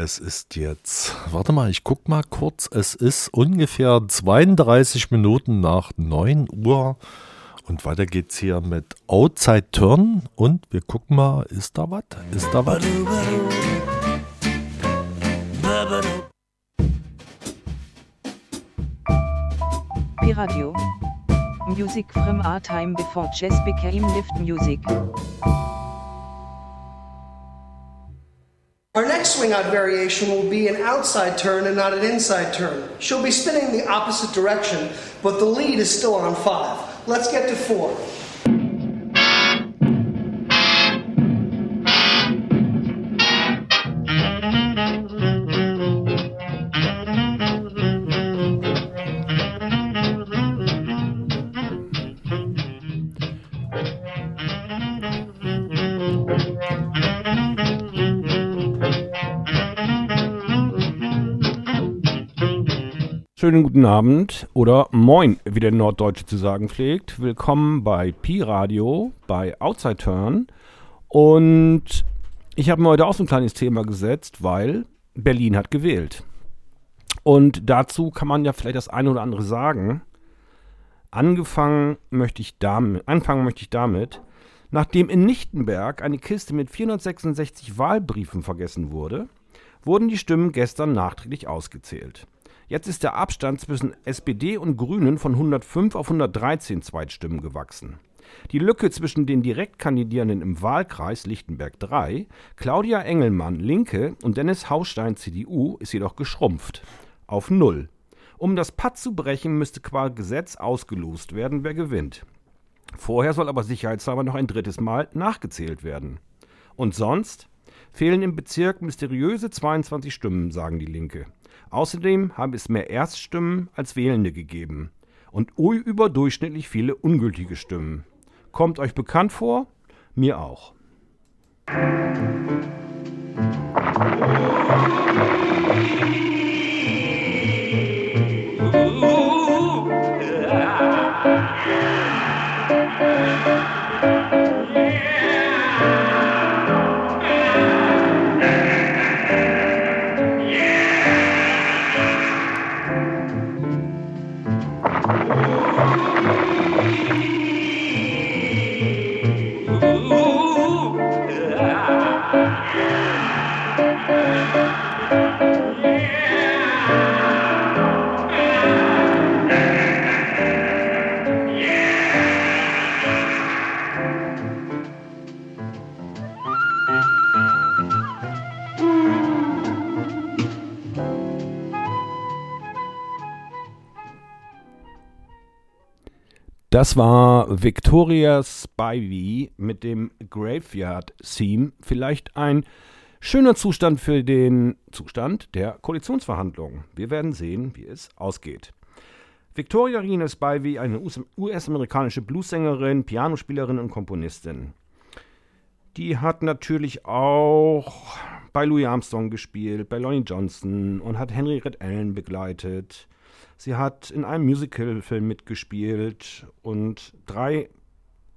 Es ist jetzt, warte mal, ich guck mal kurz. Es ist ungefähr 32 Minuten nach 9 Uhr. Und weiter geht's hier mit Outside Turn. Und wir gucken mal, ist da was? Ist da was? Piradio. Music from our time before jazz became lift music. Our swing out variation will be an outside turn and not an inside turn. She'll be spinning the opposite direction, but the lead is still on five. Let's get to four. Schönen guten Abend oder Moin, wie der Norddeutsche zu sagen pflegt. Willkommen bei Pi Radio, bei Outside Turn. Und ich habe mir heute auch so ein kleines Thema gesetzt, weil Berlin hat gewählt. Und dazu kann man ja vielleicht das eine oder andere sagen. Angefangen möchte ich damit, anfangen möchte ich damit, nachdem in Nichtenberg eine Kiste mit 466 Wahlbriefen vergessen wurde, wurden die Stimmen gestern nachträglich ausgezählt. Jetzt ist der Abstand zwischen SPD und Grünen von 105 auf 113 Zweitstimmen gewachsen. Die Lücke zwischen den Direktkandidierenden im Wahlkreis Lichtenberg 3, Claudia Engelmann, Linke und Dennis Haustein, CDU, ist jedoch geschrumpft. Auf Null. Um das Patt zu brechen, müsste qua Gesetz ausgelost werden, wer gewinnt. Vorher soll aber sicherheitshalber noch ein drittes Mal nachgezählt werden. Und sonst? Fehlen im Bezirk mysteriöse 22 Stimmen, sagen die Linke. Außerdem habe es mehr Erststimmen als Wählende gegeben und überdurchschnittlich viele ungültige Stimmen. Kommt euch bekannt vor? Mir auch. Das war Victoria Spivey mit dem Graveyard Theme. Vielleicht ein schöner Zustand für den Zustand der Koalitionsverhandlungen. Wir werden sehen, wie es ausgeht. Victoria Rina Spivey, eine US-amerikanische Bluessängerin, Pianospielerin und Komponistin. Die hat natürlich auch bei Louis Armstrong gespielt, bei Lonnie Johnson und hat Henry Red Allen begleitet. Sie hat in einem Musical-Film mitgespielt und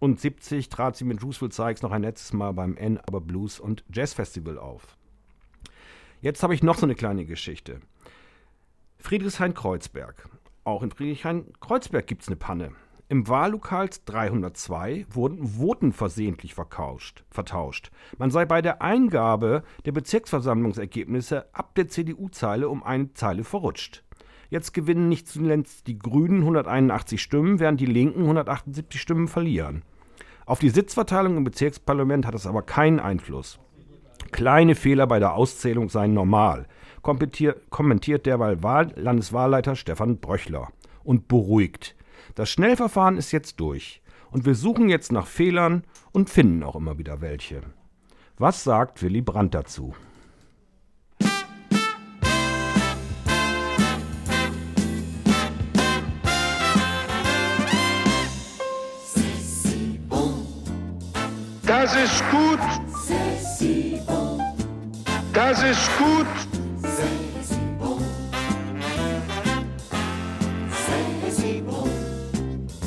73 trat sie mit Roosevelt Sykes noch ein letztes Mal beim N aber Blues und Jazz Festival auf. Jetzt habe ich noch so eine kleine Geschichte. Friedrichshain-Kreuzberg. Auch in Friedrichshain-Kreuzberg gibt es eine Panne. Im Wahllokal 302 wurden Voten versehentlich vertauscht. Man sei bei der Eingabe der Bezirksversammlungsergebnisse ab der CDU-Zeile um eine Zeile verrutscht. Jetzt gewinnen nicht zuletzt die Grünen 181 Stimmen, während die Linken 178 Stimmen verlieren. Auf die Sitzverteilung im Bezirksparlament hat es aber keinen Einfluss. Kleine Fehler bei der Auszählung seien normal, kommentiert derweil Wahl Landeswahlleiter Stefan Bröchler und beruhigt. Das Schnellverfahren ist jetzt durch und wir suchen jetzt nach Fehlern und finden auch immer wieder welche. Was sagt Willy Brandt dazu? Das ist gut. Das ist gut.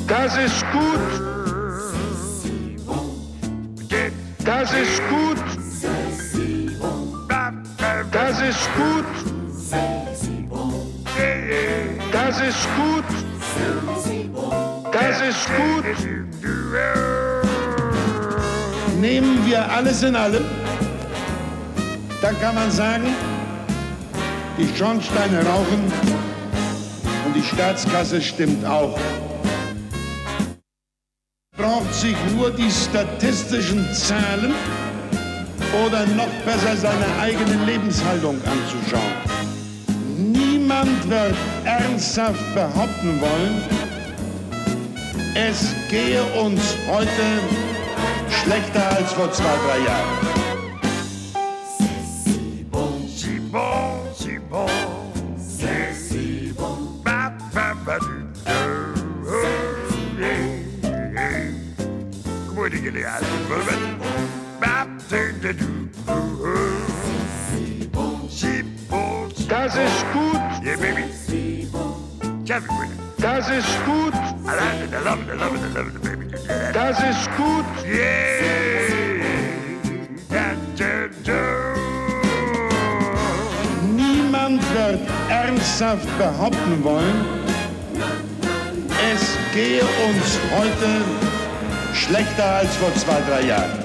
Das ist gut. Das ist gut. Das ist gut. Das ist gut. Das ist gut. Nehmen wir alles in allem, dann kann man sagen, die Schornsteine rauchen und die Staatskasse stimmt auch. Braucht sich nur die statistischen Zahlen oder noch besser seine eigene Lebenshaltung anzuschauen. Niemand wird ernsthaft behaupten wollen, es gehe uns heute schlechter als vor zwei, drei Jahren. C'est bon, c'est. C'est. Oh. Oh, oh. C'est. Das ist gut. Yeah, baby. It. Das ist gut. Das ist gut. Yeah. Niemand wird ernsthaft behaupten wollen, es gehe uns heute schlechter als vor zwei, drei Jahren.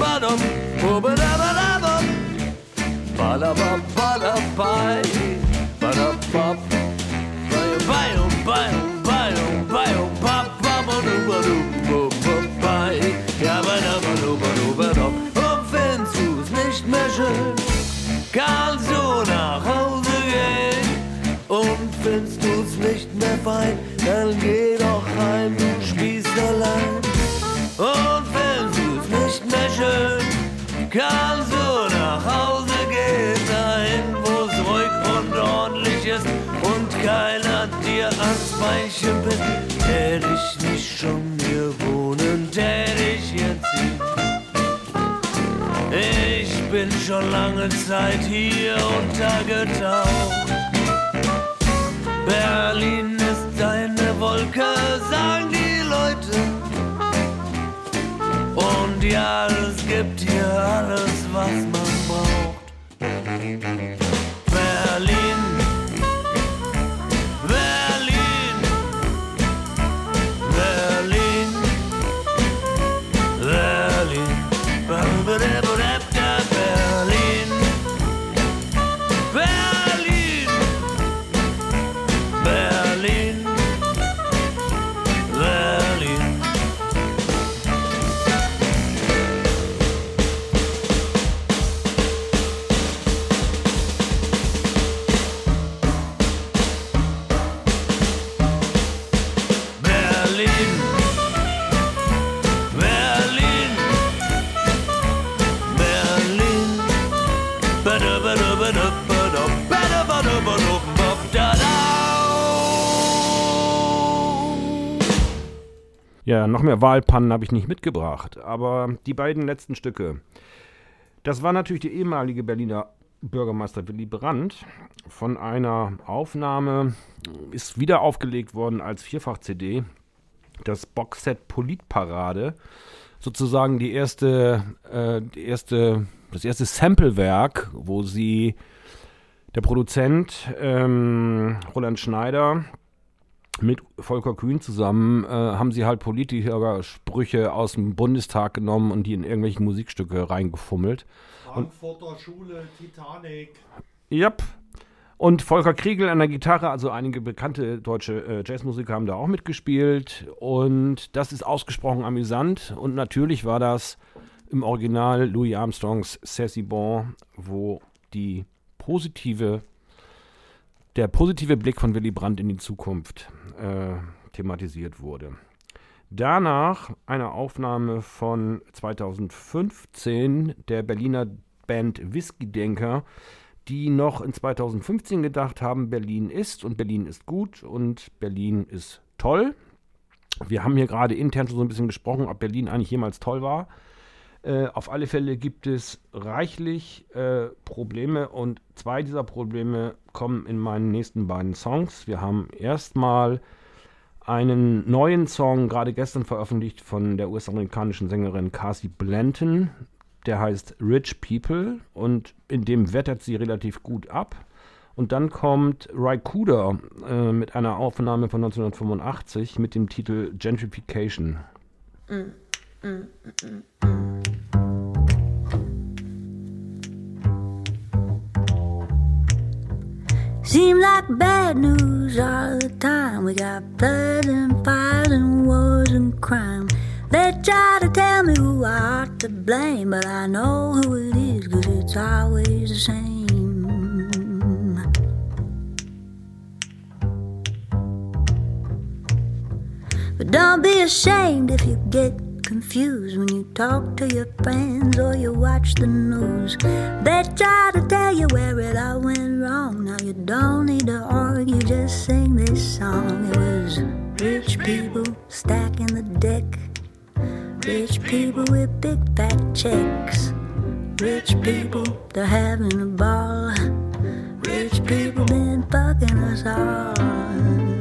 badum, badabadabum, badabum, badabai, badabum, bayum, bayum, bayum, bayum, bab, babadum, badum, babai, jabadabadum, badum, Und wenn du's nicht mehr schön, kannst du nach Hause gehen. Und findest du's nicht mehr fein, dann geh du nach Hause gehen, dahin, wo's ruhig und ordentlich ist und keiner dir ans Beinchen pisst. Tät ich nicht schon hier wohnen, tät ich jetzt hier. Ich bin schon lange Zeit hier untergetaucht. Berlin ist eine Wolke, sagen die gibt dir alles, gib dir alles, was man braucht. Ja, noch mehr Wahlpannen habe ich nicht mitgebracht, aber die beiden letzten Stücke. Das war natürlich der ehemalige Berliner Bürgermeister Willy Brandt von einer Aufnahme, ist wieder aufgelegt worden als Vierfach-CD, das Boxset Politparade, sozusagen die erste, äh, die erste, das erste Samplewerk, wo sie der Produzent ähm, Roland Schneider mit Volker Kühn zusammen äh, haben sie halt politische Sprüche aus dem Bundestag genommen und die in irgendwelche Musikstücke reingefummelt. Frankfurter Schule, Titanic. Yep. Und Volker Kriegel an der Gitarre, also einige bekannte deutsche äh, Jazzmusiker haben da auch mitgespielt. Und das ist ausgesprochen amüsant. Und natürlich war das im Original Louis Armstrongs Sassy Bon, wo die positive, der positive Blick von Willy Brandt in die Zukunft äh, thematisiert wurde. Danach eine Aufnahme von 2015 der Berliner Band Whisky Denker, die noch in 2015 gedacht haben, Berlin ist und Berlin ist gut und Berlin ist toll. Wir haben hier gerade intern schon so ein bisschen gesprochen, ob Berlin eigentlich jemals toll war. Äh, auf alle Fälle gibt es reichlich äh, Probleme und zwei dieser Probleme kommen in meinen nächsten beiden Songs. Wir haben erstmal einen neuen Song, gerade gestern veröffentlicht von der US-amerikanischen Sängerin Cassie Blanton. Der heißt Rich People und in dem wettert sie relativ gut ab. Und dann kommt Raikuda äh, mit einer Aufnahme von 1985 mit dem Titel Gentrification. Seem like bad news all the time. We got blood and fires and wars and crime. They try to tell me who I ought to blame, but I know who it is, cause it's always the same. But don't be ashamed if you get confused when you talk to your friends or you watch the news. They try to tell you where it all went wrong. Now you don't need to argue, just sing this song. It was rich people stacking the deck, rich people with big fat checks, rich people they're having a ball, rich people been fucking us all.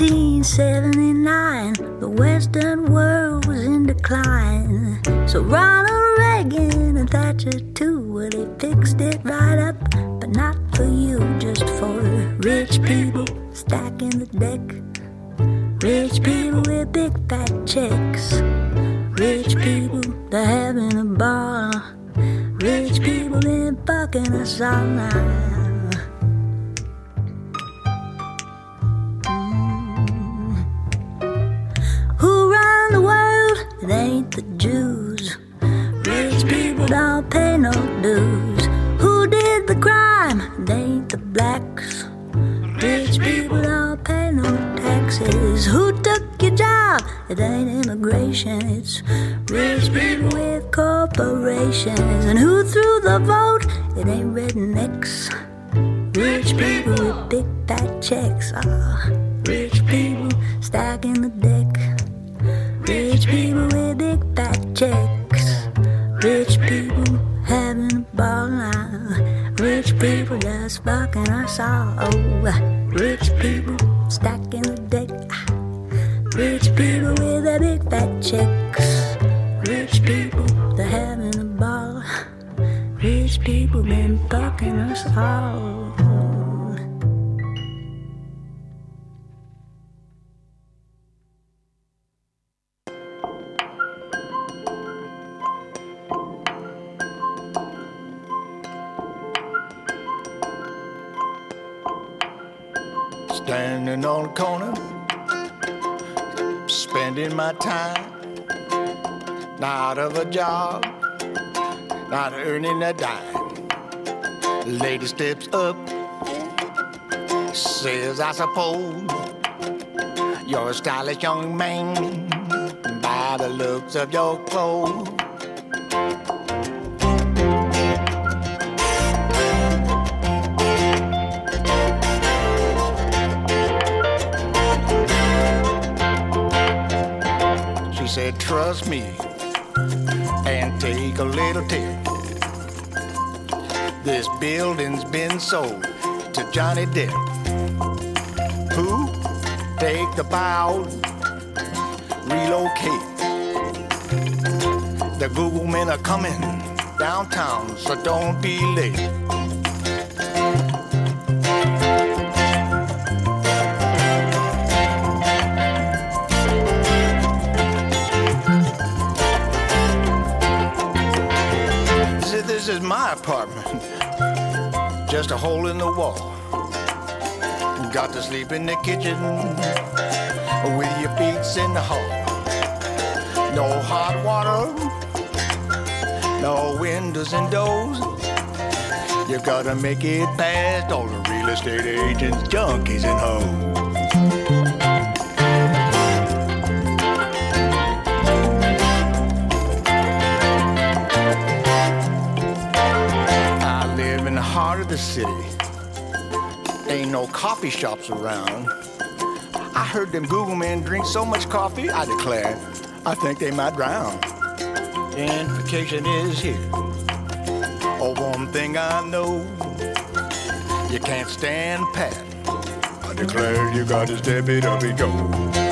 1979, the Western world was in decline. So Ronald Reagan and Thatcher too, well, they fixed it right up, but not for you, just for rich people stacking the deck. Rich people with big fat checks. Rich people, they're having a ball. Rich people been fucking us all It ain't immigration. It's rich people with corporations. And who threw the vote? It ain't rednecks. Rich people with big fat checks. Ah. Suppose you're a stylish young man. by the looks of your clothes. She said, trust me and take a little tip. This building's been sold to Johnny Depp. Bow, relocate. The Google men are coming downtown, so don't be late. This is my apartment, just a hole in the wall. Got to sleep in the kitchen with your feet in the hole. No hot water, no windows and doors. You gotta make it past all the real estate agents, junkies, and hoes. I live in the heart of the city. Ain't no coffee shops around. I heard them Google men drink so much coffee, I declare, I think they might drown. Gentrification is here. Oh, one thing I know, you can't stand pat. I declare you got to step it up and go.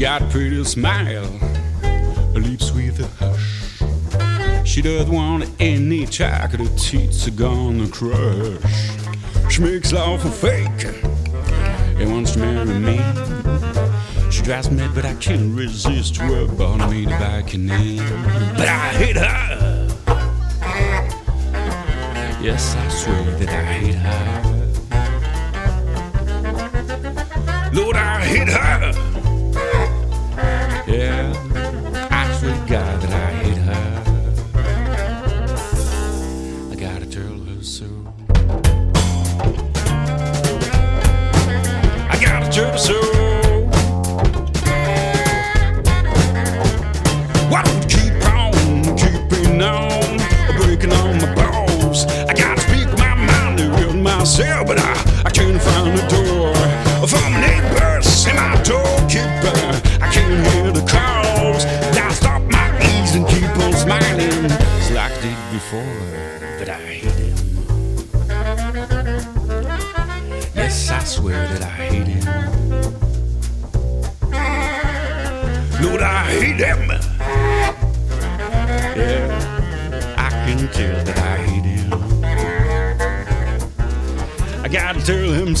Got a pretty smile, her lips with a hush. She doesn't want any chocolate teeth are gonna crush. She makes love for fake and wants to marry me. She drives me but I can't resist her bought me the back and. But I hate her. Yes, I swear that I hate her. Lord, I hate her.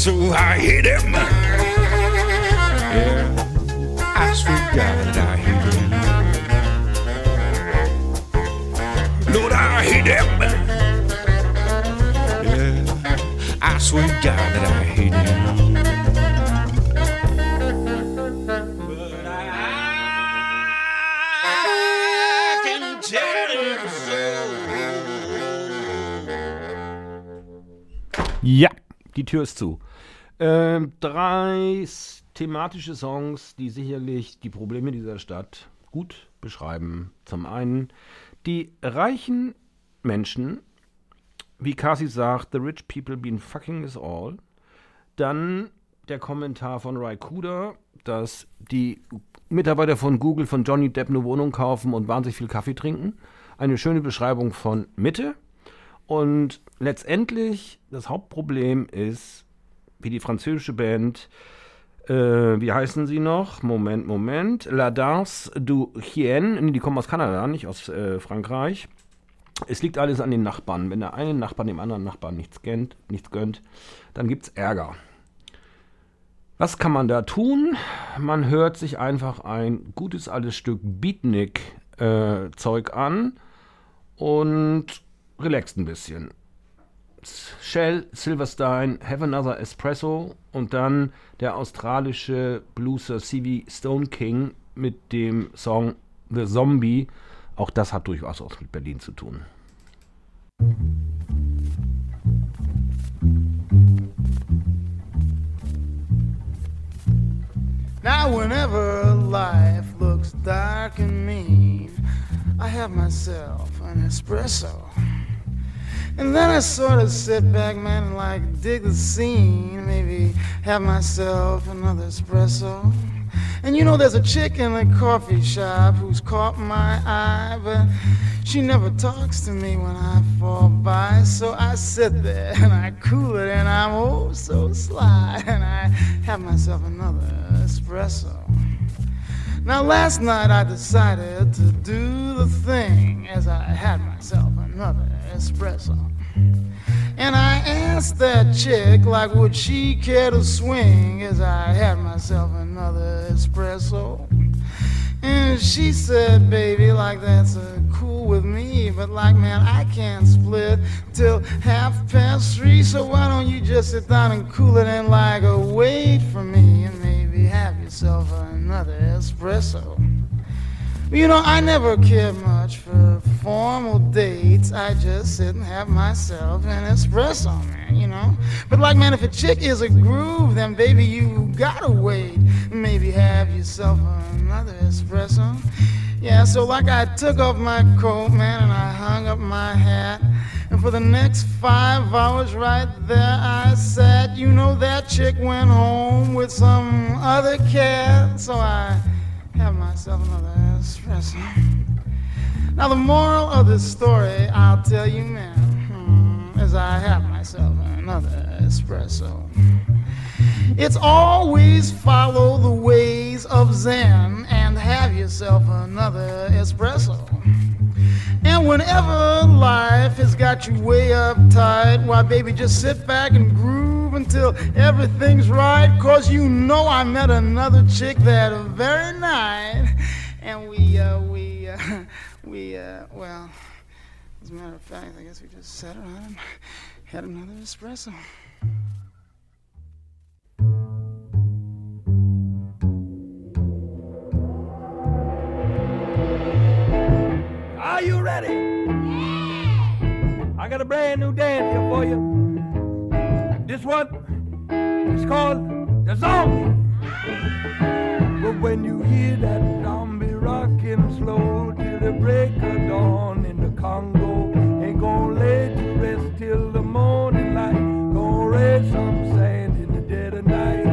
So I hate him. Yeah, I swear to God that I hate him. Lord, I hate him. Yeah, I swear to God that I hate him. But I can tell him Ja, die Tür ist zu. Ähm, drei thematische Songs, die sicherlich die Probleme dieser Stadt gut beschreiben. Zum einen die reichen Menschen, wie Kasi sagt, the rich people been fucking us all. Dann der Kommentar von Raikuda, dass die Mitarbeiter von Google von Johnny Depp eine Wohnung kaufen und wahnsinnig viel Kaffee trinken. Eine schöne Beschreibung von Mitte. Und letztendlich das Hauptproblem ist, wie die französische Band, äh, wie heißen sie noch? Moment, Moment. La Danse du Chien, die kommen aus Kanada, nicht aus äh, Frankreich. Es liegt alles an den Nachbarn. Wenn der eine Nachbarn dem anderen Nachbarn nichts gönnt, nichts gönnt dann gibt es Ärger. Was kann man da tun? Man hört sich einfach ein gutes altes Stück Beatnik-Zeug an und relaxt ein bisschen. Shell, Silverstein, Have Another Espresso und dann der australische Blueser C.V. Stone King mit dem Song The Zombie. Auch das hat durchaus was mit Berlin zu tun. Now, whenever life looks dark and mean, I have myself an espresso. And then I sort of sit back, man, and like dig the scene. Maybe have myself another espresso. And you know, there's a chick in the coffee shop who's caught my eye, but she never talks to me when I fall by. So I sit there and I cool it, and I'm oh so sly, and I have myself another espresso. Now, last night I decided to do the thing as I had myself another espresso. And I asked that chick, like, would she care to swing as I had myself another espresso? And she said, baby, like, that's cool with me, but like, man, I can't split till half past three, so why don't you just sit down and cool it and, like, wait for me and maybe have yourself another espresso? You know, I never cared much for formal dates. I just sit and have myself an espresso, man, you know? But, like, man, if a chick is a groove, then baby, you gotta wait. Maybe have yourself another espresso. Yeah, so, like, I took off my coat, man, and I hung up my hat. And for the next five hours, right there, I sat. You know, that chick went home with some other cat, so I have myself another espresso. Now, the moral of this story, I'll tell you, now, hmm, as I have myself another espresso. It's always follow the ways of Zen and have yourself another espresso. And whenever life has got you way uptight, why, baby, just sit back and groove until everything's right. Cause you know I met another chick that very night. And we, uh, we, uh, we, uh, well, as a matter of fact, I guess we just sat around and had another espresso. Are you ready? Yeah. I got a brand new dance here for you. This one is called the zombie. But when you hear that zombie rocking slow till the break of dawn in the Congo, ain't gonna let you rest till the morning light. Gonna raise some sand in the dead of night.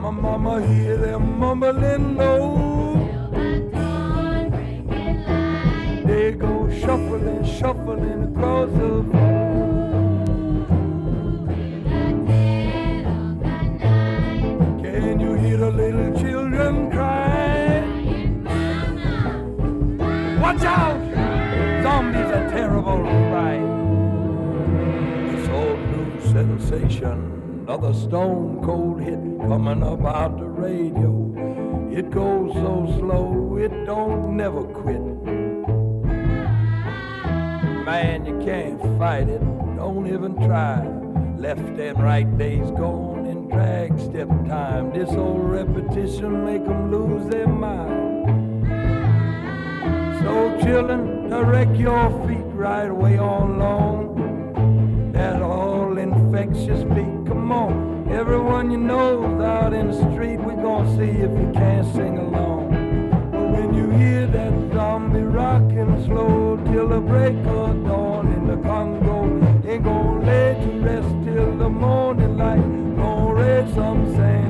My mama hear them mumbling low. They go shuffling, shuffling across the floor. Watch out! Zombies are terrible fright. This old new sensation, another stone cold hit coming up out the radio. It goes so slow, it don't never quit. Man, you can't fight it, don't even try. Left and right days gone in drag step time. This old repetition make 'em lose their mind. So children, direct your feet right away on long. That all infectious beat, come on. Everyone you know's out in the street, we gonna see if you can't sing along. But when you hear that zombie rocking slow till the break of dawn in the Congo, ain't gonna lay to rest till the morning light. Gonna raise some sand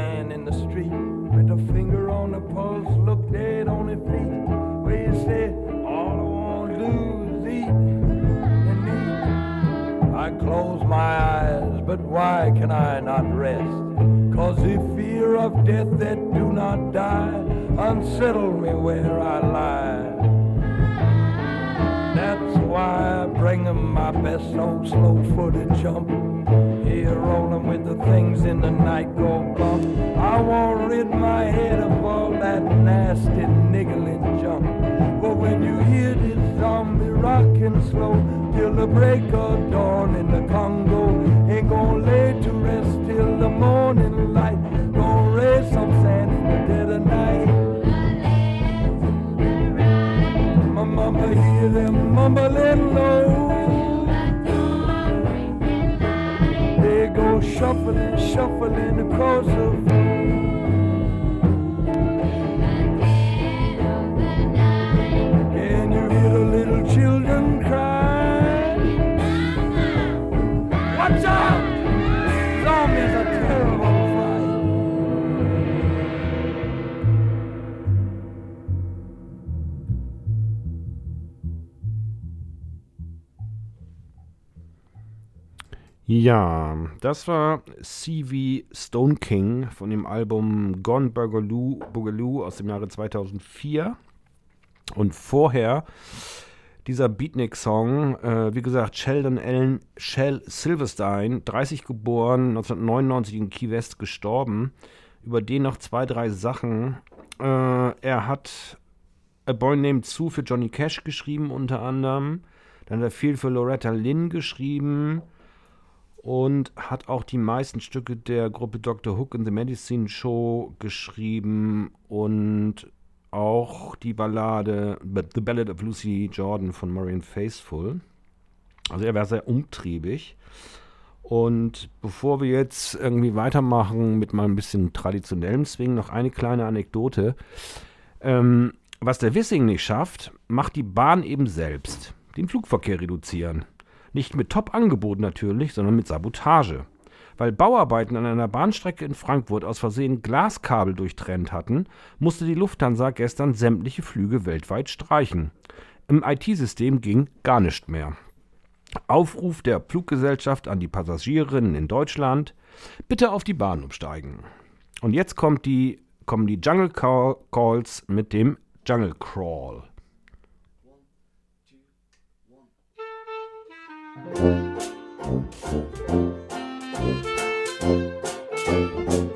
look dead on his feet. Where you say, all I want to do is eat and eat. I close my eyes, but why can I not rest? Cause the fear of death that do not die unsettle me where I lie. That's why I bring 'em my best old slow-footed jump. Here rolling with the things in the night go bump. I won't rid my head of all that nasty niggling junk. But when you hear this zombie rocking slow till the break of dawn in the Congo, ain't gonna lay to rest till the morning light. Gonna raise some sand in the dead of night. My mama hear them mumbling low. Shuffling, shuffling across the Can Ja, das war CV Stone King von dem Album Gone Boogaloo, Boogaloo aus dem Jahre 2004. Und vorher dieser Beatnik-Song, äh, wie gesagt, Sheldon Allen Shell Silverstein, 30 geboren, 1999 in Key West gestorben. Über den noch zwei, drei Sachen. Äh, er hat A Boy Named Sue für Johnny Cash geschrieben, unter anderem. Dann hat er viel für Loretta Lynn geschrieben und hat auch die meisten Stücke der Gruppe Dr. Hook in the Medicine Show geschrieben und auch die Ballade The Ballad of Lucy Jordan von Marian Faithfull. Also er war sehr umtriebig. Und bevor wir jetzt irgendwie weitermachen mit mal ein bisschen traditionellem Swing, noch eine kleine Anekdote. Ähm, was der Wissing nicht schafft, macht die Bahn eben selbst. Den Flugverkehr reduzieren. Nicht mit Top-Angebot natürlich, sondern mit Sabotage. Weil Bauarbeiten an einer Bahnstrecke in Frankfurt aus Versehen Glaskabel durchtrennt hatten, musste die Lufthansa gestern sämtliche Flüge weltweit streichen. Im IT-System ging gar nichts mehr. Aufruf der Fluggesellschaft an die Passagierinnen in Deutschland: Bitte auf die Bahn umsteigen. Und jetzt kommt die, kommen die Jungle Call Calls mit dem Jungle Crawl. Thank you.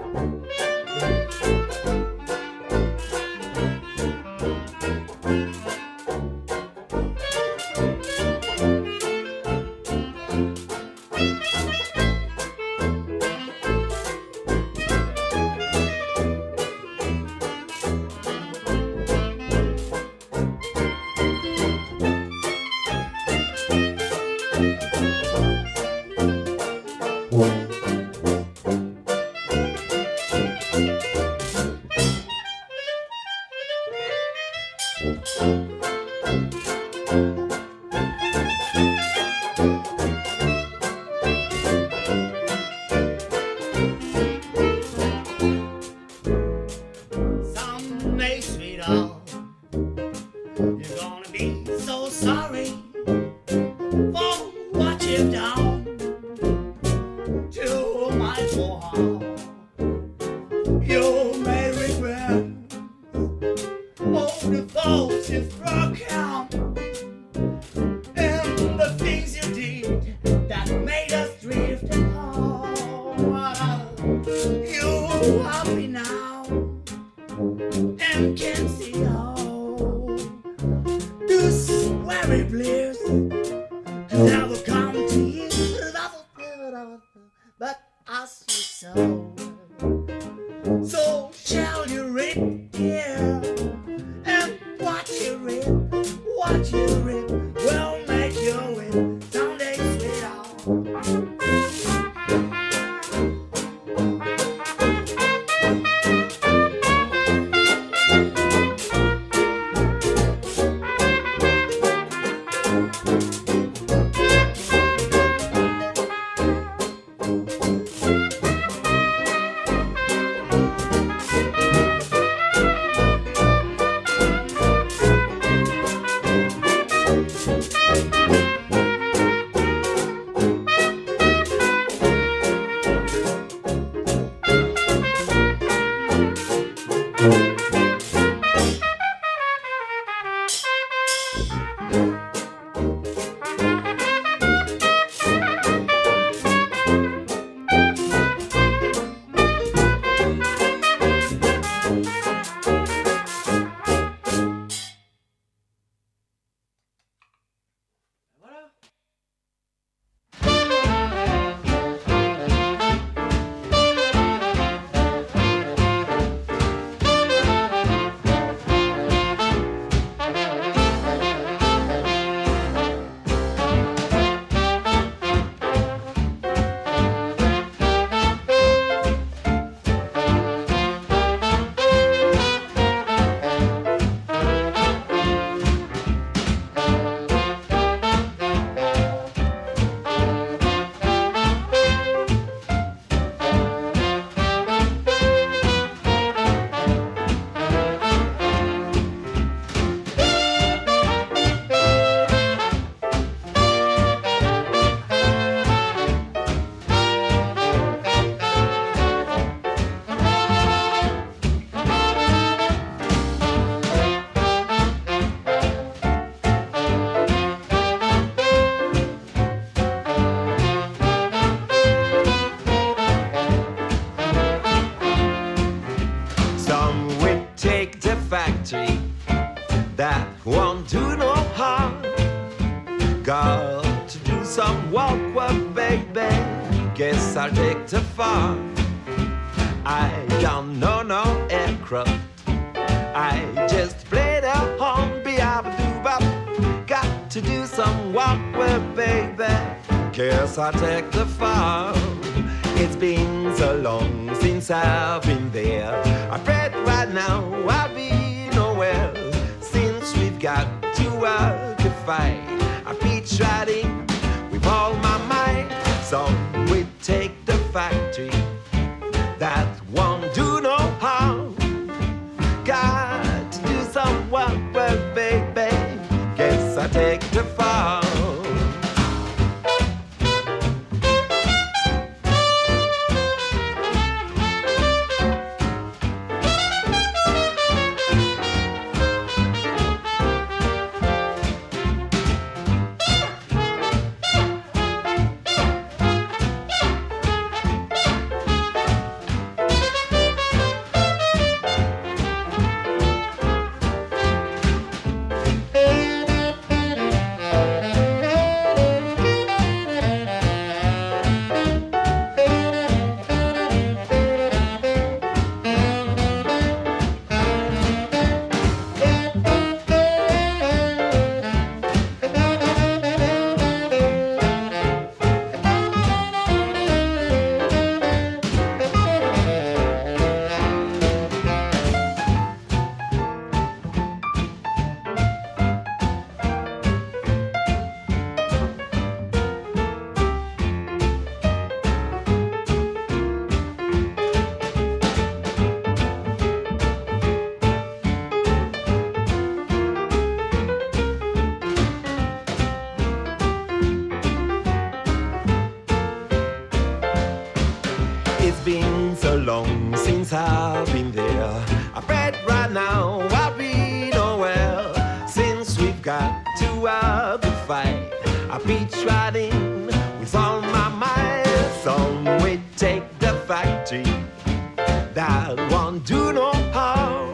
Do no harm.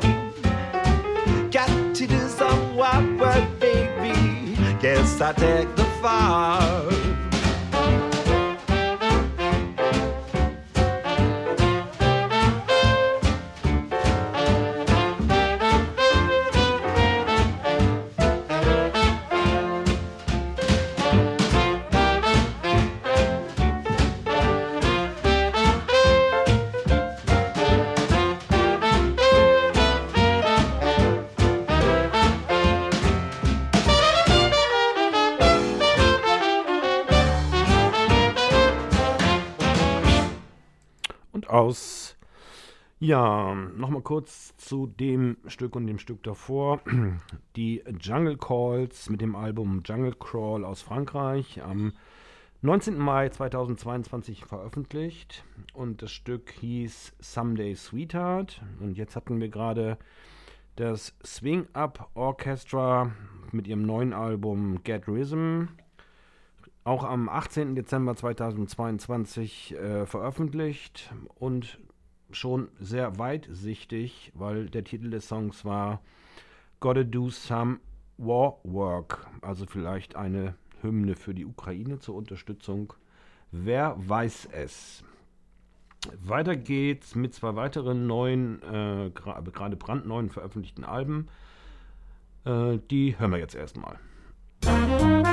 Got to do some work, baby. Guess I take the farm. Ja, nochmal kurz zu dem Stück und dem Stück davor. Die Jungle Calls mit dem Album Jungle Crawl aus Frankreich am 19. Mai 2022 veröffentlicht. Und das Stück hieß Someday Sweetheart. Und jetzt hatten wir gerade das Swing Up Orchestra mit ihrem neuen Album Get Rhythm auch am 18. Dezember 2022 äh, veröffentlicht und schon sehr weitsichtig, weil der Titel des Songs war Gotta Do Some War Work, also vielleicht eine Hymne für die Ukraine zur Unterstützung. Wer weiß es? Weiter geht's mit zwei weiteren neuen, äh, gerade brandneuen veröffentlichten Alben. Äh, die hören wir jetzt erstmal. Oh,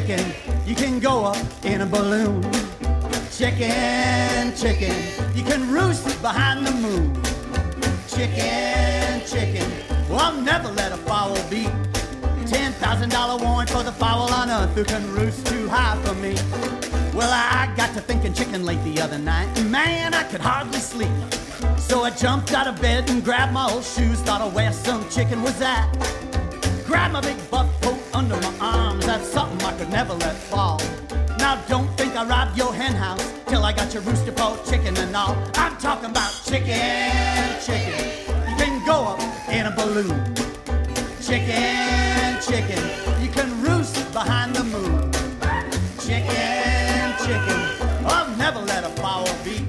chicken, you can go up in a balloon. Chicken, chicken, you can roost behind the moon. Chicken, chicken, well, I'll never let a fowl beat $10,000 warrant for the fowl on earth who can roost too high for me. Well, I got to thinking chicken late the other night. and Man, I could hardly sleep. So I jumped out of bed and grabbed my old shoes, thought of where some chicken was at. Grabbed my big buff coat under my I could never let fall. Now don't think I robbed your hen house till I got your rooster poke chicken and all. I'm talking about chicken, chicken. You can go up in a balloon. Chicken, chicken. You can roost behind the moon. Chicken, chicken. I'll never let a fowl beat.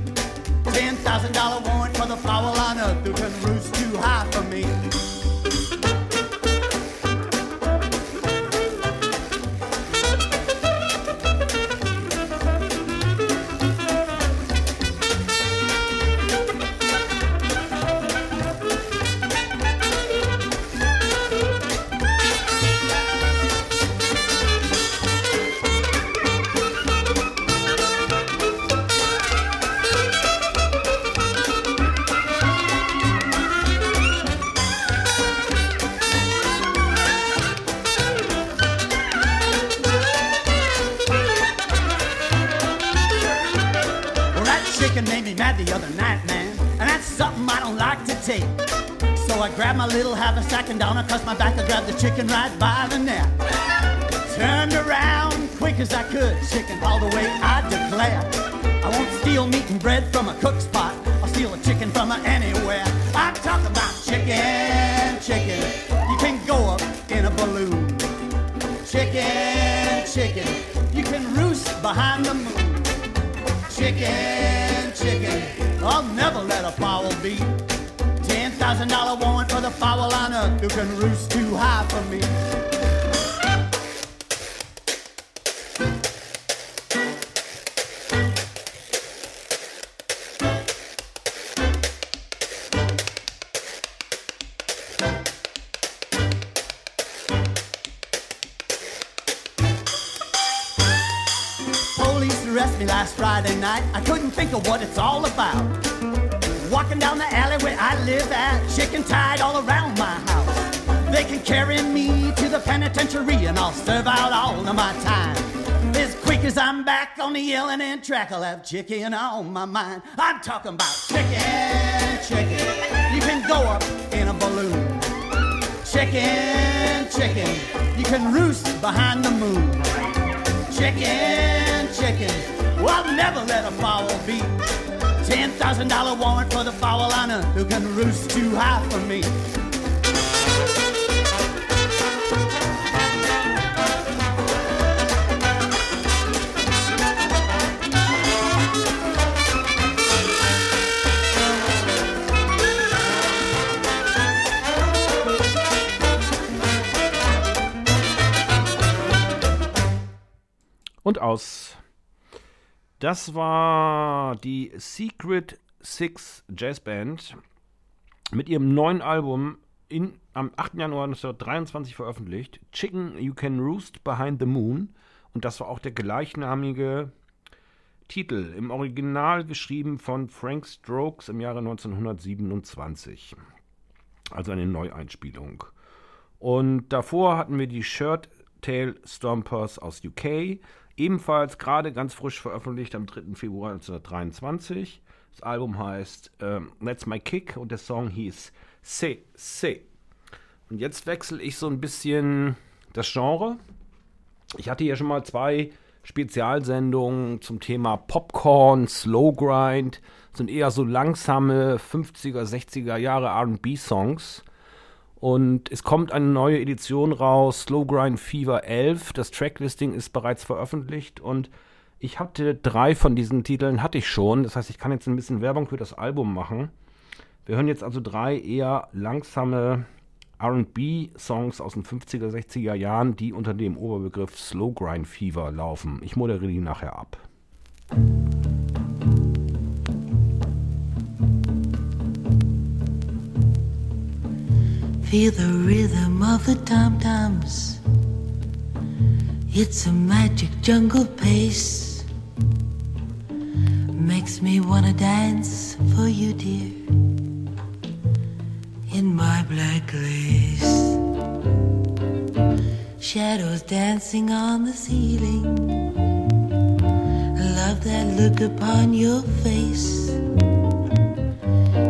Ten thousand dollar warrant for the fowl on earth who can roost too high for me. My little haversack and down across my back, I grabbed the chicken right by the neck. Turned around quick as I could, chicken all the way, I declare. I won't steal meat and bread from a cook's pot. I'll steal a chicken from her anywhere. I'm talking about chicken, chicken. You can go up in a balloon. Chicken, chicken. You can roost behind the moon. Chicken, chicken, I'll never let a fowl beat. Thousand dollar warrant for the on earth who can roost too high for me. I'll serve out all of my time. As quick as I'm back on the yelling and track, I'll have chicken on my mind. I'm talking about chicken, chicken. You can go up in a balloon. Chicken, chicken. You can roost behind the moon. Chicken, chicken. Well, I'll never let a fowl beat. Ten thousand dollar warrant for the fowl earth who can roost too high for me. Und aus. Das war die Secret Six Jazz Band mit ihrem neuen Album in, am 8. Januar 1923 veröffentlicht. Chicken You Can Roost Behind the Moon. Und das war auch der gleichnamige Titel, im Original geschrieben von Frank Strokes im Jahre 1927. Also eine Neueinspielung. Und davor hatten wir die Shirt Tail Stompers aus UK, ebenfalls gerade ganz frisch veröffentlicht am 3. Februar 1923. Das Album heißt ähm, That's My Kick und der Song hieß Se, Se. Und jetzt wechsle ich so ein bisschen das Genre. Ich hatte hier schon mal zwei Spezialsendungen zum Thema Popcorn, Slow Grind, sind eher so langsame 50er, 60er Jahre RB-Songs. Und es kommt eine neue Edition raus, Slow Grind Fever 11. Das Tracklisting ist bereits veröffentlicht und ich hatte drei von diesen Titeln, hatte ich schon. Das heißt, ich kann jetzt ein bisschen Werbung für das Album machen. Wir hören jetzt also drei eher langsame RB-Songs aus den 50er, 60er Jahren, die unter dem Oberbegriff Slow Grind Fever laufen. Ich moderiere die nachher ab. Feel the rhythm of the tom toms. It's a magic jungle pace. Makes me wanna dance for you, dear. In my black lace. Shadows dancing on the ceiling. Love that look upon your face.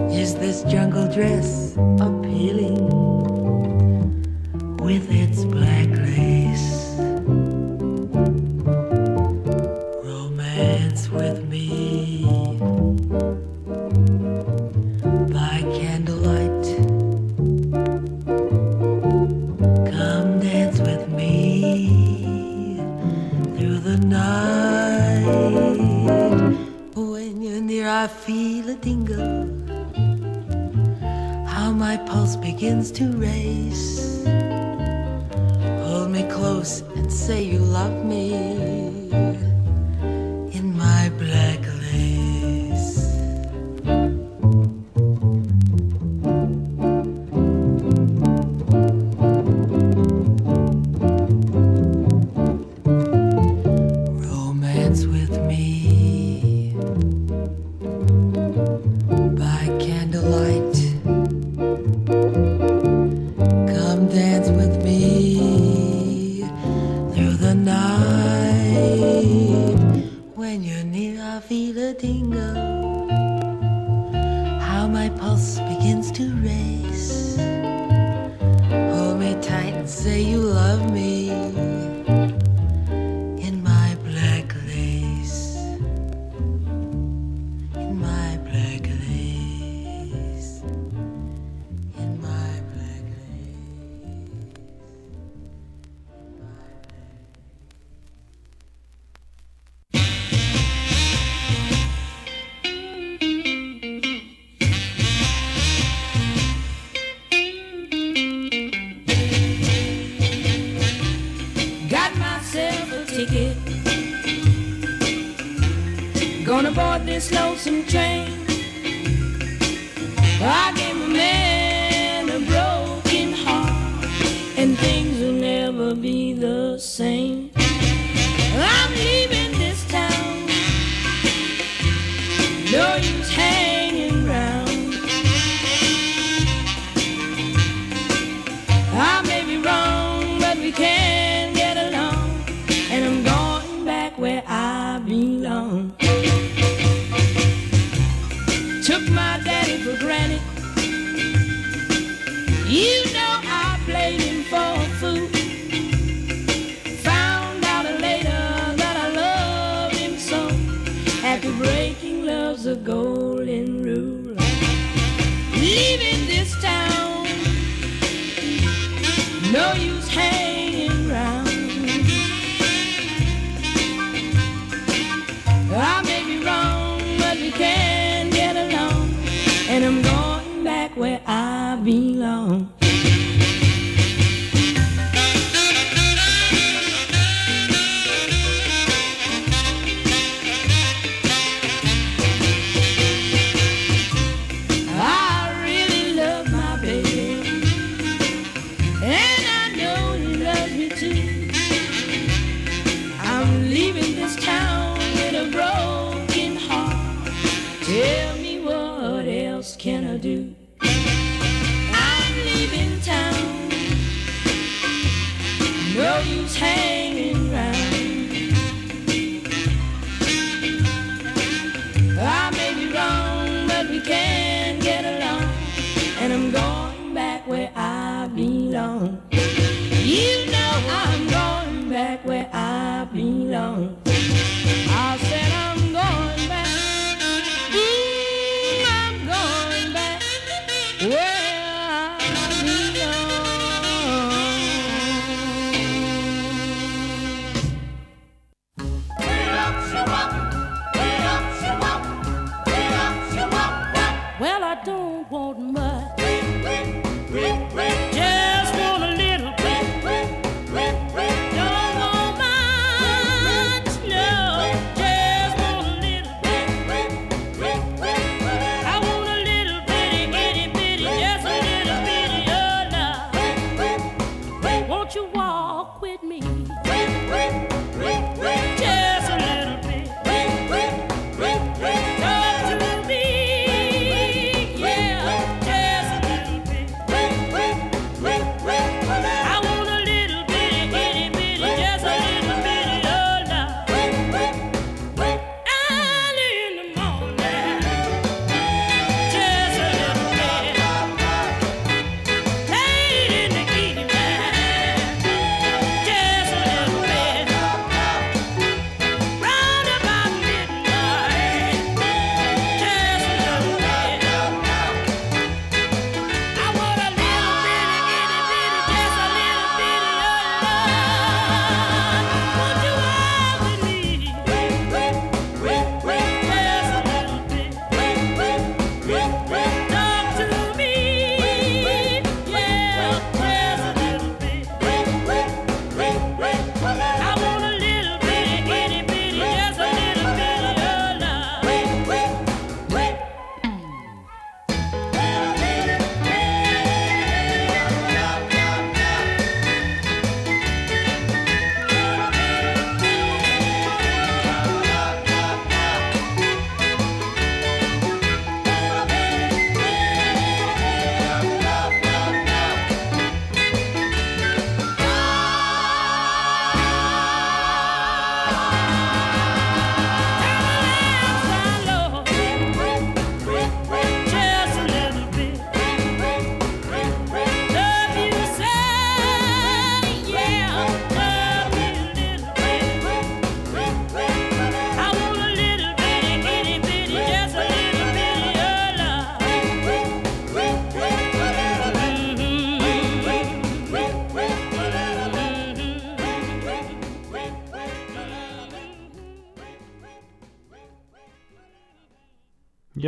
Is this jungle dress appealing? with its black lace. Romance with me by candlelight. Come dance with me through the night. When you're near, I feel a tingle. How my pulse begins to race hold me close and say you love me.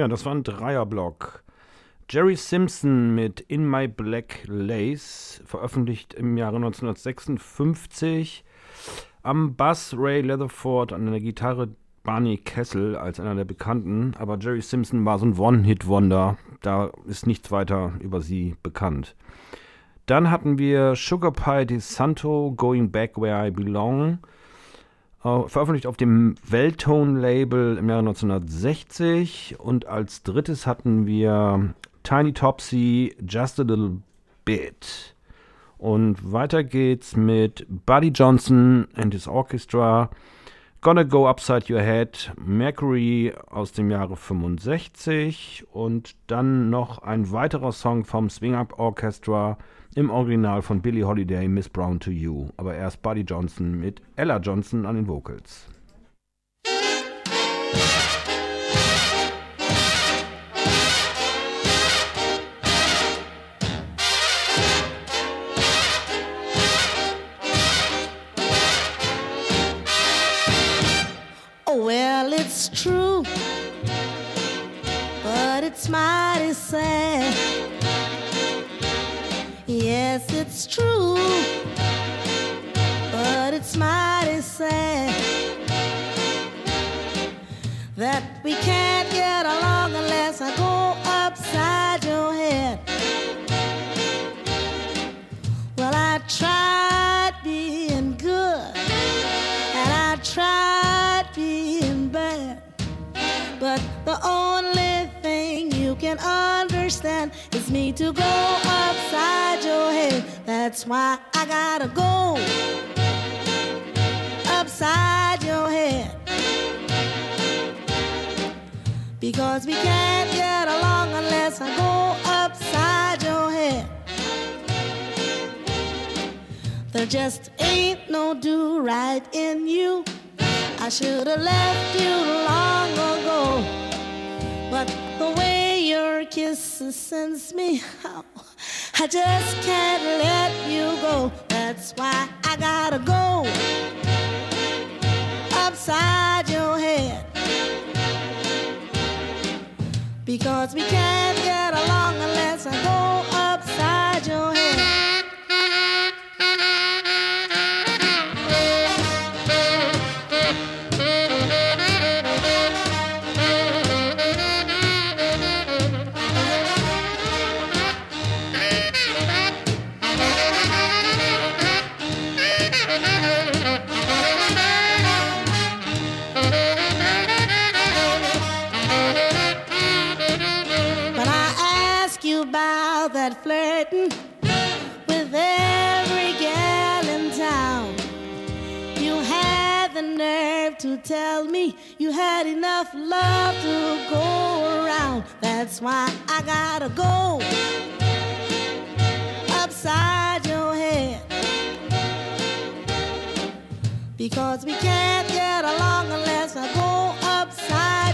Ja, das war ein Dreierblock. Jerry Simpson mit In My Black Lace, veröffentlicht im Jahre 1956. Am Bass Ray Leatherford, an der Gitarre Barney Kessel als einer der Bekannten. Aber Jerry Simpson war so ein One-Hit-Wonder. Da ist nichts weiter über sie bekannt. Dann hatten wir Sugar Pie de Santo, Going Back Where I Belong. Veröffentlicht auf dem Welttone-Label im Jahre 1960. Und als drittes hatten wir Tiny Topsy, Just a Little Bit. Und weiter geht's mit Buddy Johnson and his Orchestra. Gonna Go Upside Your Head, Mercury aus dem Jahre 65 und dann noch ein weiterer Song vom Swing Up Orchestra im Original von Billie Holiday, Miss Brown to You. Aber erst Buddy Johnson mit Ella Johnson an den Vocals. Oh, well, it's true, but it's mighty sad. It's true, but it's mighty sad that we can't get along unless I go upside your head. Well, I tried being good and I tried being bad. But the only can understand is me to go upside your head. That's why I gotta go upside your head. Because we can't get along unless I go upside your head. There just ain't no do right in you. I should have left you long ago. Kisses sends me out, I just can't let you go. That's why I gotta go upside your head. Because we can't get along unless I go upside your head. Flirting with every gal in town. You had the nerve to tell me you had enough love to go around. That's why I gotta go upside your head. Because we can't get along unless I go upside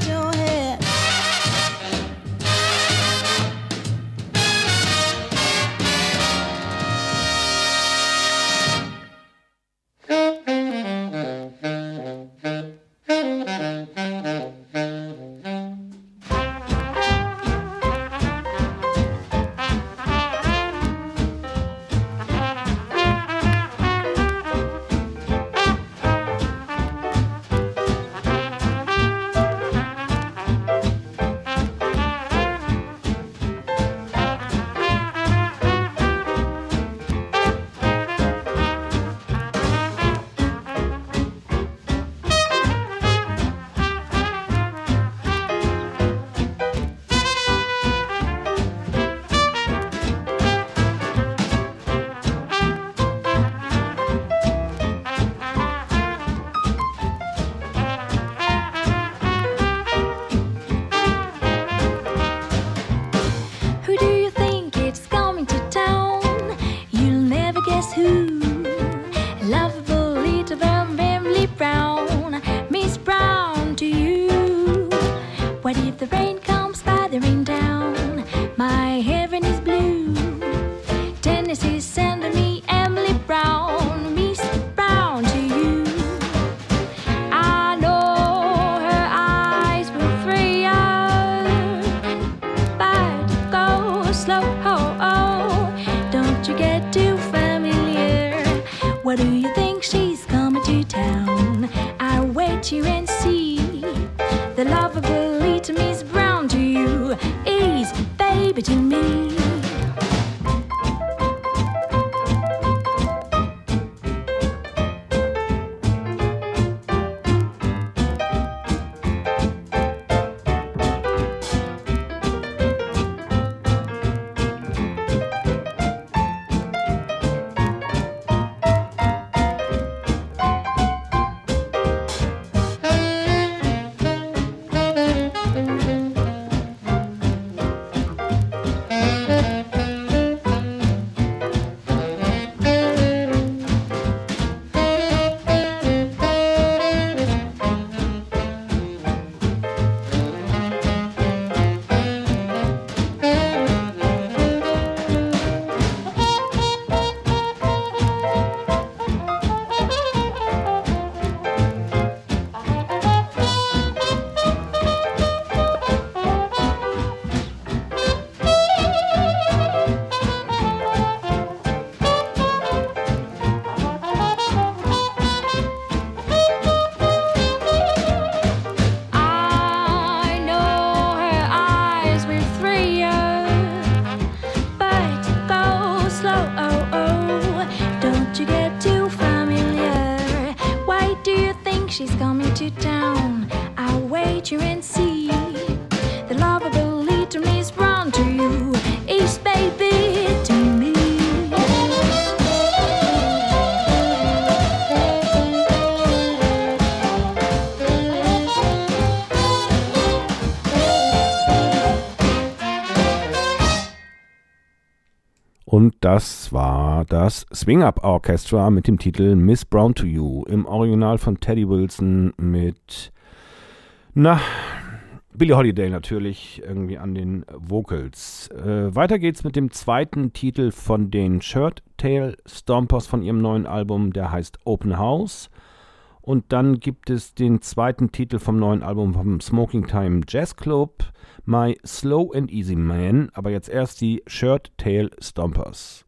Swing Up Orchestra mit dem Titel Miss Brown to You im Original von Teddy Wilson mit, na, Billie Holiday natürlich irgendwie an den Vocals. Äh, weiter geht's mit dem zweiten Titel von den Shirt Tail Stompers von ihrem neuen Album, der heißt Open House. Und dann gibt es den zweiten Titel vom neuen Album vom Smoking Time Jazz Club, My Slow and Easy Man. Aber jetzt erst die Shirt Tail Stompers.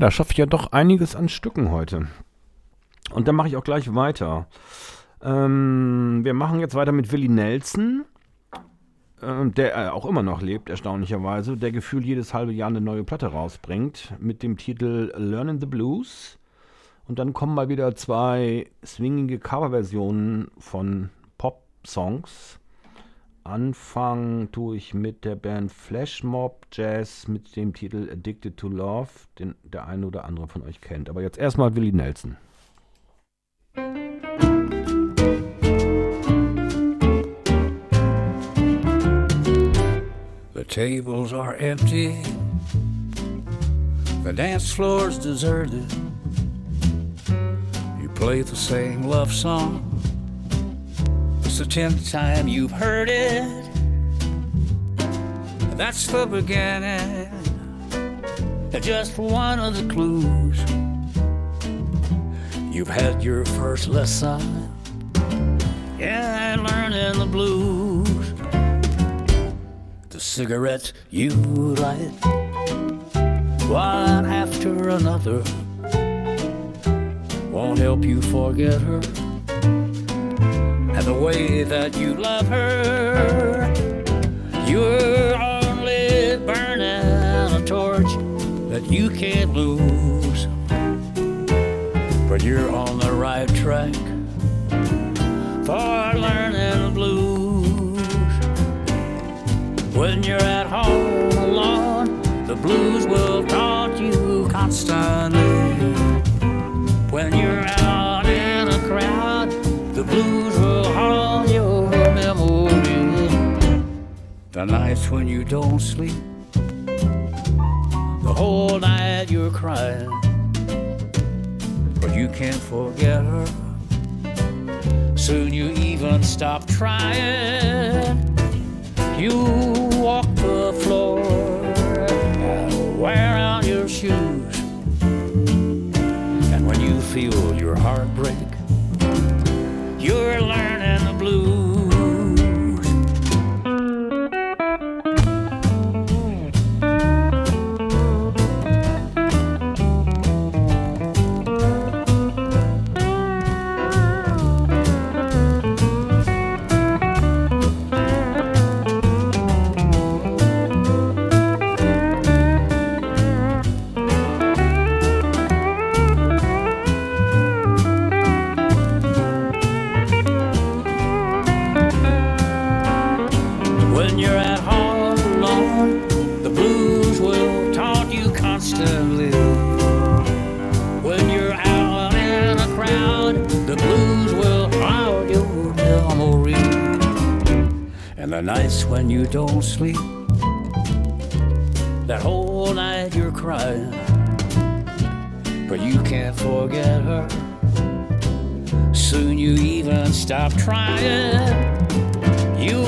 Da schaffe ich ja doch einiges an Stücken heute. Und dann mache ich auch gleich weiter. Ähm, wir machen jetzt weiter mit Willie Nelson, ähm, der äh, auch immer noch lebt, erstaunlicherweise, der gefühlt jedes halbe Jahr eine neue Platte rausbringt, mit dem Titel Learning the Blues. Und dann kommen mal wieder zwei swingige Coverversionen von Pop-Songs. Anfangen tue ich mit der Band Flashmob Jazz mit dem Titel Addicted to Love, den der eine oder andere von euch kennt. Aber jetzt erstmal Willie Nelson. The tables are empty, the dance floor's deserted. You play the same love song, the tenth time you've heard it. That's the beginning, just one of the clues. You've had your first lesson, yeah, learning the blues the cigarettes you light, one after another, won't help you forget her. And the way that you love her, you're only burning a torch that you can't lose. But you're on the right track for learning blues. When you're The nights when you don't sleep, the whole night you're crying, but you can't forget her. Soon you even stop trying. You walk the floor and wear out your shoes. And when you feel your heart break, you're learning the blues. The nights when you don't sleep, that whole night you're crying, but you can't forget her. Soon you even stop trying. You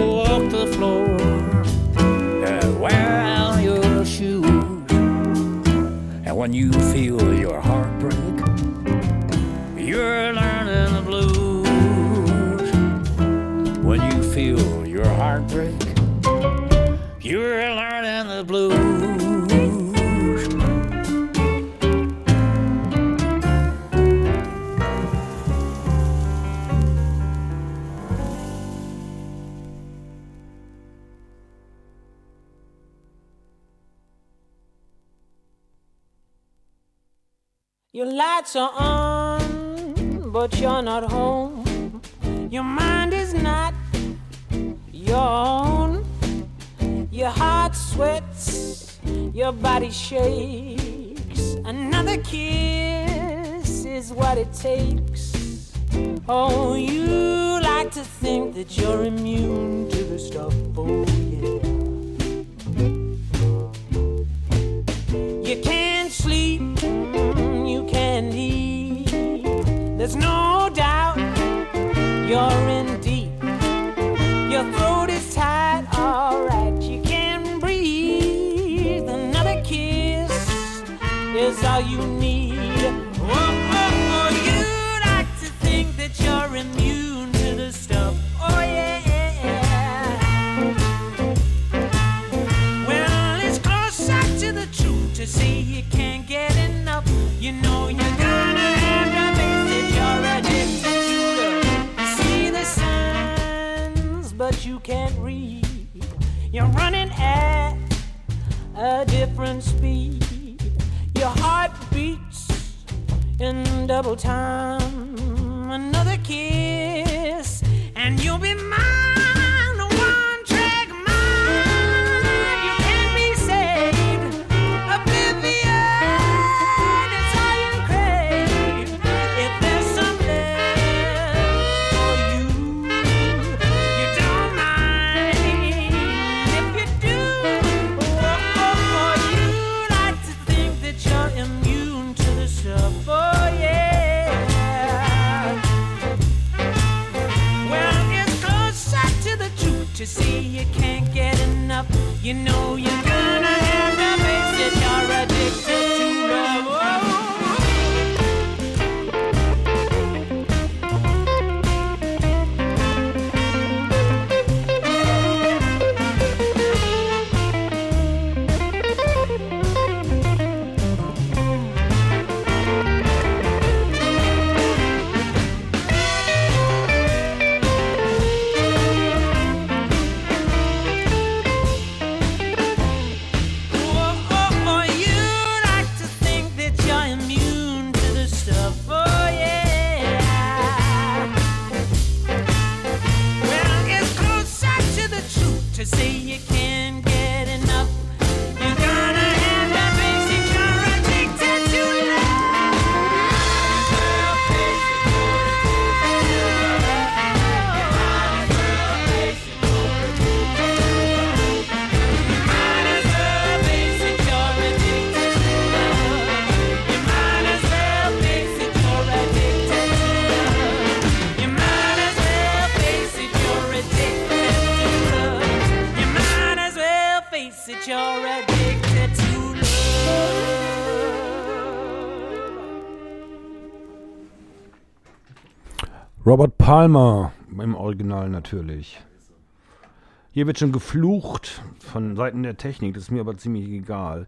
walk the floor and wear out your shoes. And when you feel your your heart break, you're learning the blues. Your lights are on, shakes. Another kiss is what it takes. Oh, you like to think that you're immune to the stuff, oh yeah. You can't sleep, you can't eat. There's no doubt you're in different speed. Your heart beats in double time. Another kiss, and you'll be mine. Robert Palmer, im Original natürlich. Hier wird schon geflucht von Seiten der Technik, das ist mir aber ziemlich egal.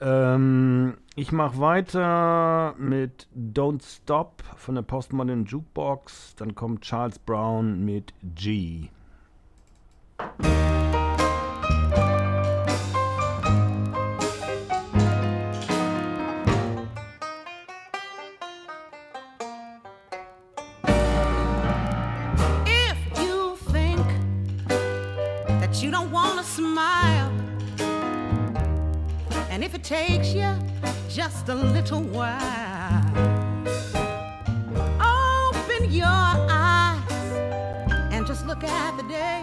Ähm, ich mache weiter mit Don't Stop von der Postmodern Jukebox. Dann kommt Charles Brown mit G. if it takes you just a little while, open your eyes and just look at the day.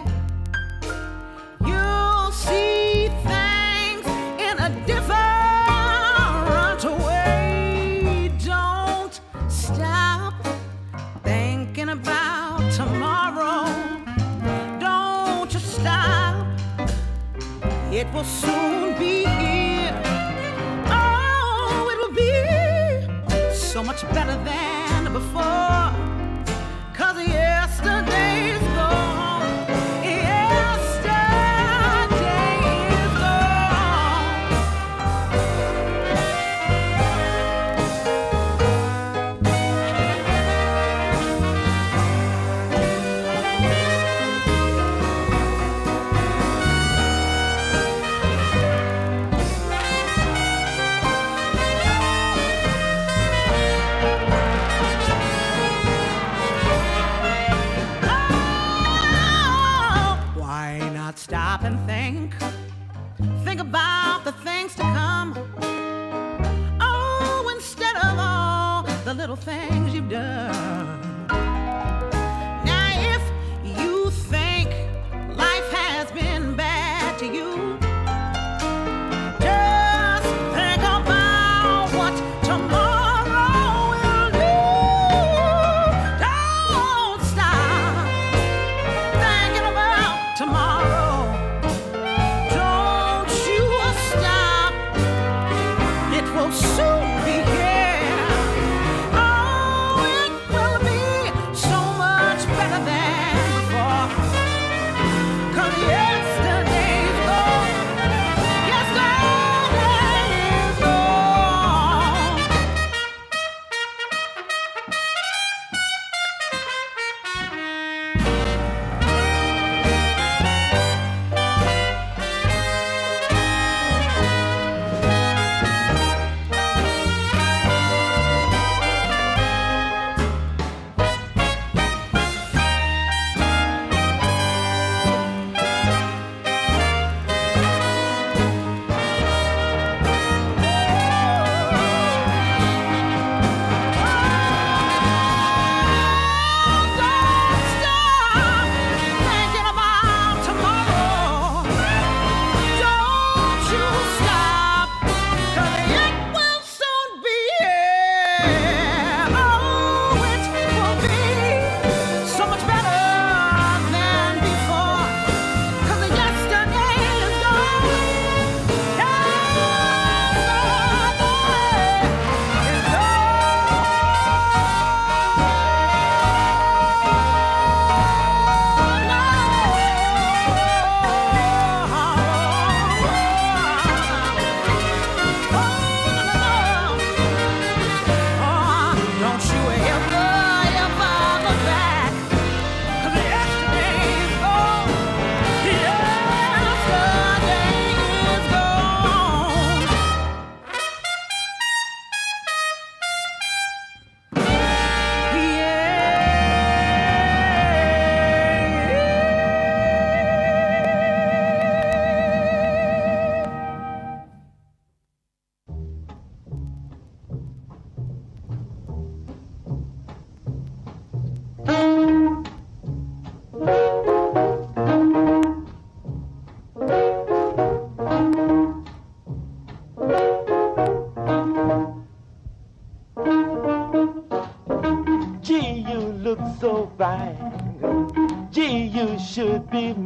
You'll see things in a different way. Don't stop thinking about tomorrow. Don't you stop, it will soon be here. So much better than before. Things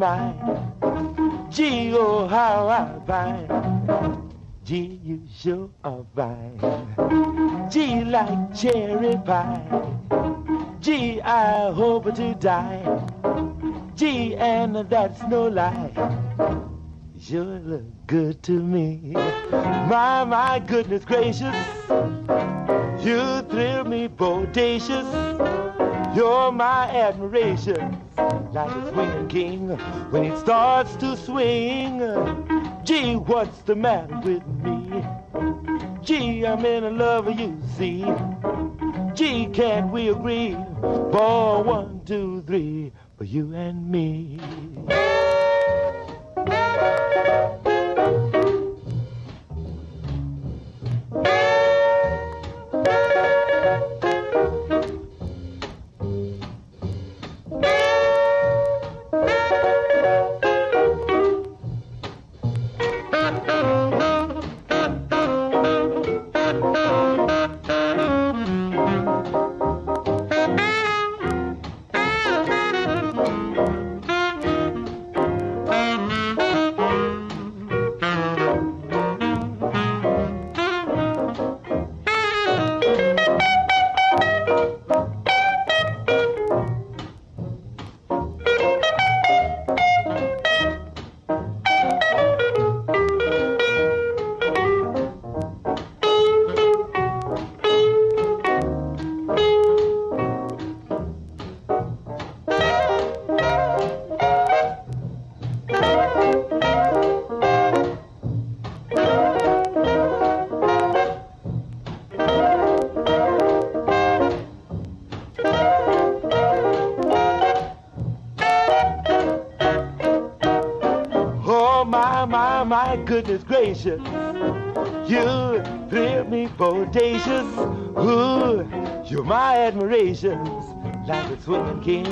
should. Gee, oh, how I find. Gee, you sure are fine. Gee, like cherry pie. Gee, I hope to die. Gee, and that's no lie. Sure look good to me. My, my goodness gracious. You thrill me bodacious. You're my admiration. Like a swinging king when it starts to swing. Gee, what's the matter with me? Gee, I'm in love with you, see. Gee, can't we agree? For one, two, three, for you and me. You thrill me bodacious. Ooh, you're my admirations. Like a swimming king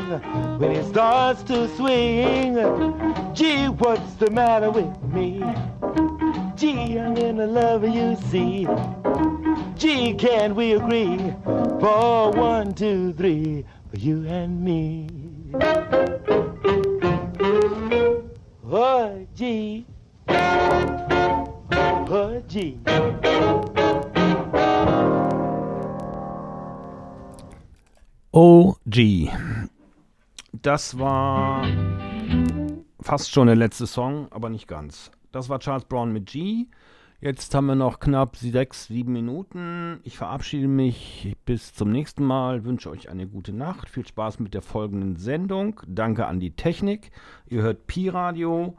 when it starts to swing. Gee, what's the matter with me? Das war fast schon der letzte Song, aber nicht ganz. Das war Charles Brown mit G. Jetzt haben wir noch knapp sechs, sieben Minuten. Ich verabschiede mich bis zum nächsten Mal, wünsche euch eine gute Nacht, viel Spaß mit der folgenden Sendung. Danke an die Technik. Ihr hört Pi Radio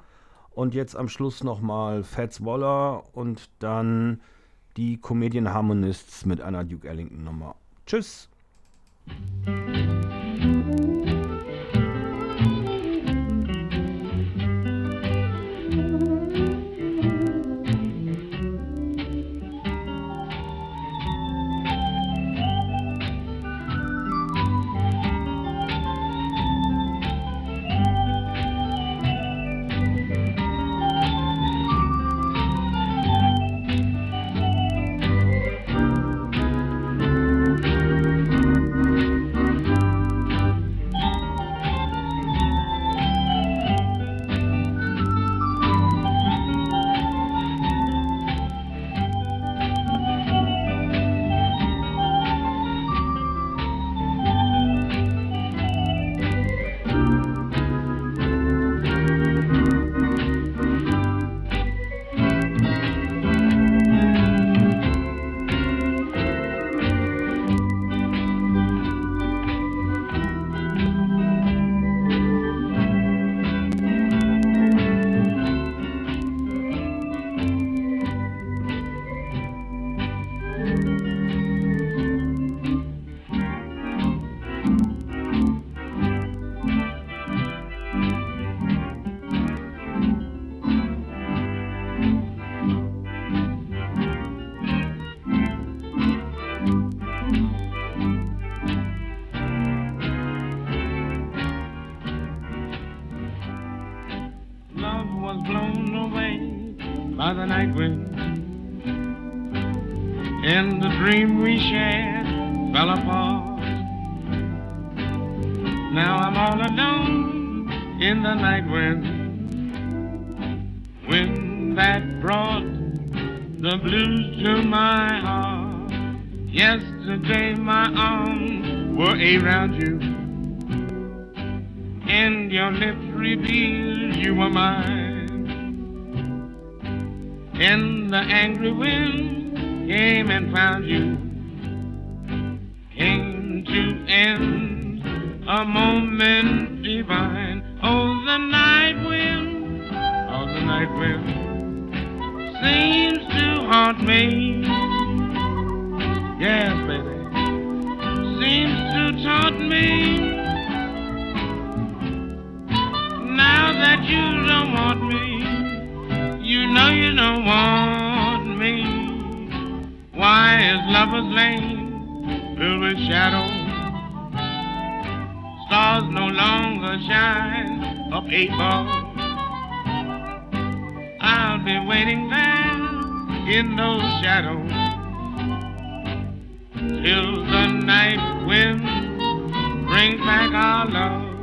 und jetzt am Schluss nochmal Fats Waller und dann die Comedian Harmonists mit einer Duke Ellington Nummer. Tschüss. is lover's lane filled with shadows. Stars no longer shine up eight ball. I'll be waiting there in those shadows till the night wind brings back our love.